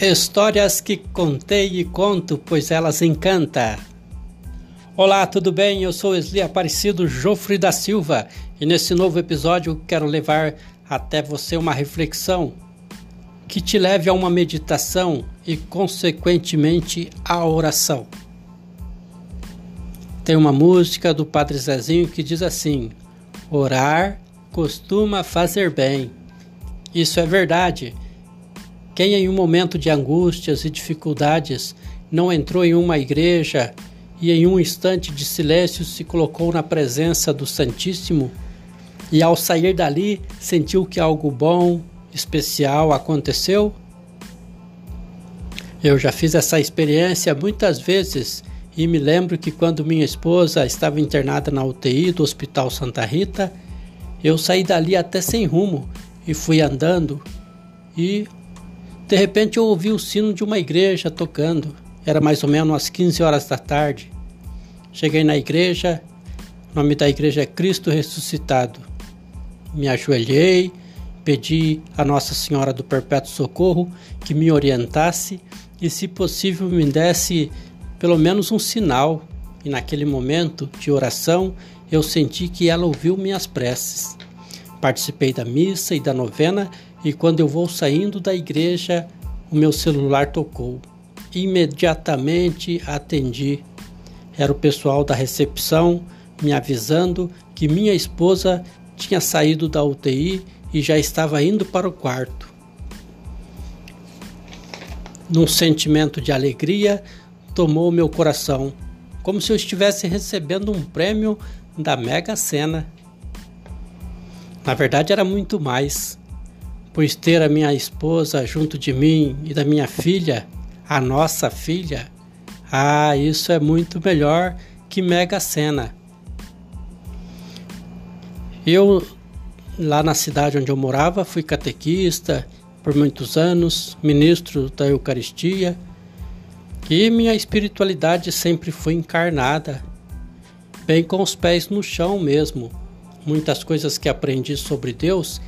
Histórias que contei e conto, pois elas encantam. Olá, tudo bem? Eu sou Esli Aparecido Jofre da Silva e nesse novo episódio quero levar até você uma reflexão que te leve a uma meditação e, consequentemente, a oração. Tem uma música do Padre Zezinho que diz assim: Orar costuma fazer bem. Isso é verdade quem em um momento de angústias e dificuldades não entrou em uma igreja e em um instante de silêncio se colocou na presença do Santíssimo e ao sair dali sentiu que algo bom, especial aconteceu? Eu já fiz essa experiência muitas vezes e me lembro que quando minha esposa estava internada na UTI do Hospital Santa Rita, eu saí dali até sem rumo e fui andando e de repente eu ouvi o sino de uma igreja tocando. Era mais ou menos às 15 horas da tarde. Cheguei na igreja, o nome da igreja é Cristo Ressuscitado. Me ajoelhei, pedi a Nossa Senhora do Perpétuo Socorro que me orientasse e, se possível, me desse pelo menos um sinal. E naquele momento de oração, eu senti que ela ouviu minhas preces. Participei da missa e da novena e quando eu vou saindo da igreja, o meu celular tocou. Imediatamente atendi. Era o pessoal da recepção me avisando que minha esposa tinha saído da UTI e já estava indo para o quarto. Num sentimento de alegria, tomou meu coração, como se eu estivesse recebendo um prêmio da Mega Sena. Na verdade, era muito mais, pois ter a minha esposa junto de mim e da minha filha, a nossa filha, ah, isso é muito melhor que Mega Sena. Eu, lá na cidade onde eu morava, fui catequista por muitos anos, ministro da Eucaristia, e minha espiritualidade sempre foi encarnada, bem com os pés no chão mesmo muitas coisas que aprendi sobre Deus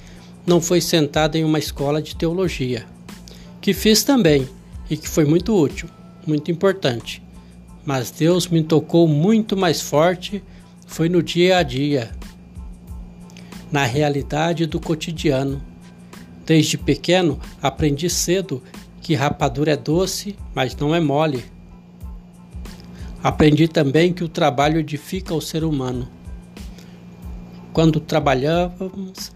não foi sentada em uma escola de teologia, que fiz também e que foi muito útil, muito importante. Mas Deus me tocou muito mais forte foi no dia a dia, na realidade do cotidiano. Desde pequeno aprendi cedo que rapadura é doce, mas não é mole. Aprendi também que o trabalho edifica o ser humano quando trabalhávamos,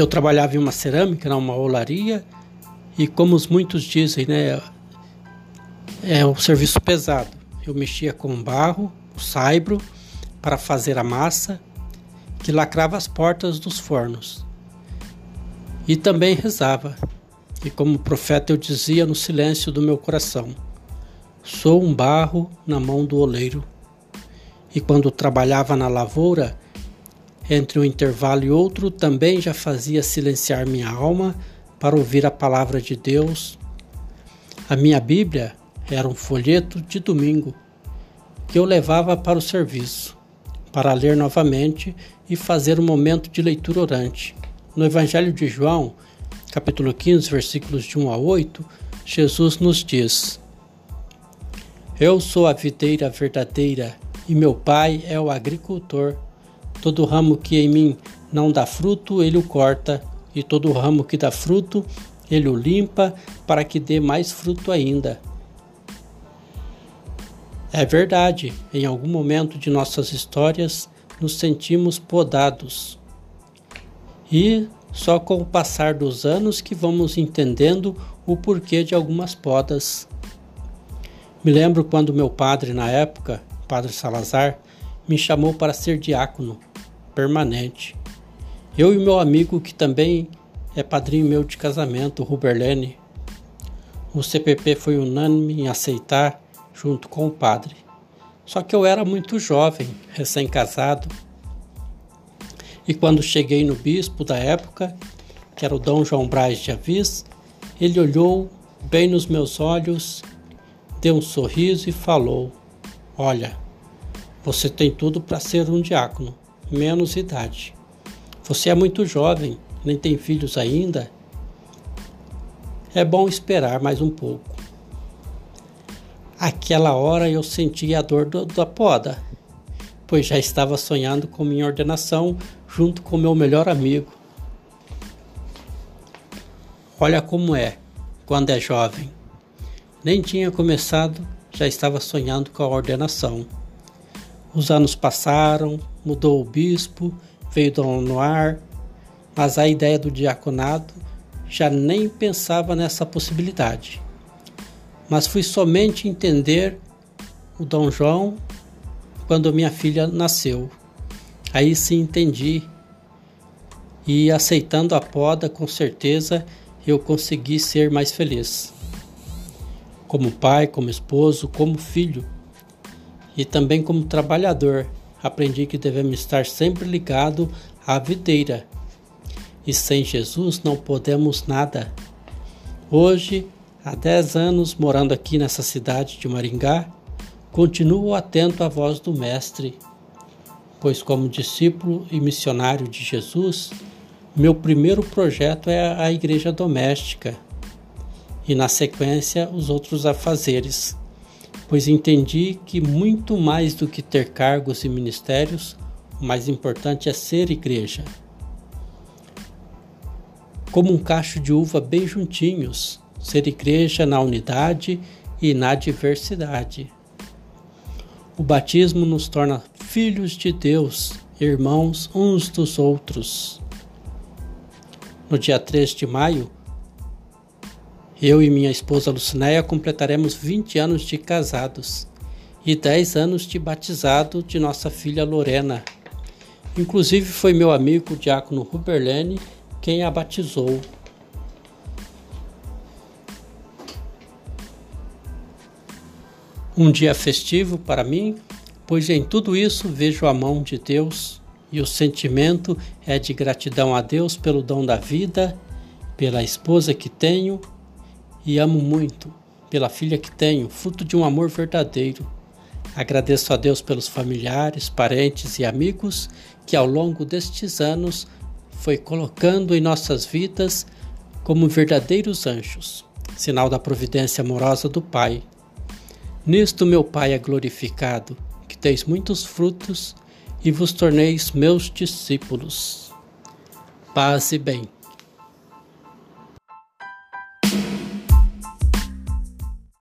eu trabalhava em uma cerâmica, uma olaria, e como muitos dizem, né, é um serviço pesado. Eu mexia com barro, o saibro, para fazer a massa, que lacrava as portas dos fornos. E também rezava. E como profeta eu dizia no silêncio do meu coração: Sou um barro na mão do oleiro e quando trabalhava na lavoura, entre um intervalo e outro, também já fazia silenciar minha alma para ouvir a palavra de Deus. A minha Bíblia era um folheto de domingo que eu levava para o serviço, para ler novamente e fazer um momento de leitura orante. No Evangelho de João, capítulo 15, versículos de 1 a 8, Jesus nos diz: Eu sou a videira verdadeira e meu pai é o agricultor. Todo ramo que em mim não dá fruto, ele o corta, e todo ramo que dá fruto, ele o limpa para que dê mais fruto ainda. É verdade, em algum momento de nossas histórias nos sentimos podados. E só com o passar dos anos que vamos entendendo o porquê de algumas podas. Me lembro quando meu padre, na época, Padre Salazar, me chamou para ser diácono permanente. Eu e meu amigo, que também é padrinho meu de casamento, Ruberlene, o CPP foi unânime em aceitar junto com o padre. Só que eu era muito jovem, recém-casado. E quando cheguei no bispo da época, que era o Dom João Braz de Avis, ele olhou bem nos meus olhos, deu um sorriso e falou: Olha, você tem tudo para ser um diácono, menos idade. Você é muito jovem, nem tem filhos ainda. é bom esperar mais um pouco. Aquela hora eu senti a dor do, da poda, pois já estava sonhando com minha ordenação junto com meu melhor amigo. Olha como é quando é jovem. Nem tinha começado, já estava sonhando com a ordenação. Os anos passaram, mudou o bispo, veio Dom Noir, mas a ideia do diaconado já nem pensava nessa possibilidade mas fui somente entender o Dom João quando minha filha nasceu. Aí sim entendi. E aceitando a poda, com certeza eu consegui ser mais feliz. Como pai, como esposo, como filho e também como trabalhador, aprendi que devemos estar sempre ligado à videira. E sem Jesus não podemos nada. Hoje Há dez anos morando aqui nessa cidade de Maringá, continuo atento à voz do Mestre, pois, como discípulo e missionário de Jesus, meu primeiro projeto é a igreja doméstica e, na sequência, os outros afazeres, pois entendi que muito mais do que ter cargos e ministérios, o mais importante é ser igreja. Como um cacho de uva bem juntinhos, ser igreja na unidade e na diversidade. O batismo nos torna filhos de Deus, irmãos uns dos outros. No dia 3 de maio, eu e minha esposa Lucinéia completaremos 20 anos de casados e 10 anos de batizado de nossa filha Lorena. Inclusive foi meu amigo o diácono Ruberlene quem a batizou. Um dia festivo para mim, pois em tudo isso vejo a mão de Deus e o sentimento é de gratidão a Deus pelo dom da vida, pela esposa que tenho e amo muito, pela filha que tenho, fruto de um amor verdadeiro. Agradeço a Deus pelos familiares, parentes e amigos que ao longo destes anos foi colocando em nossas vidas como verdadeiros anjos, sinal da providência amorosa do Pai. Nisto meu Pai é glorificado, que teis muitos frutos e vos torneis meus discípulos. Paz e bem.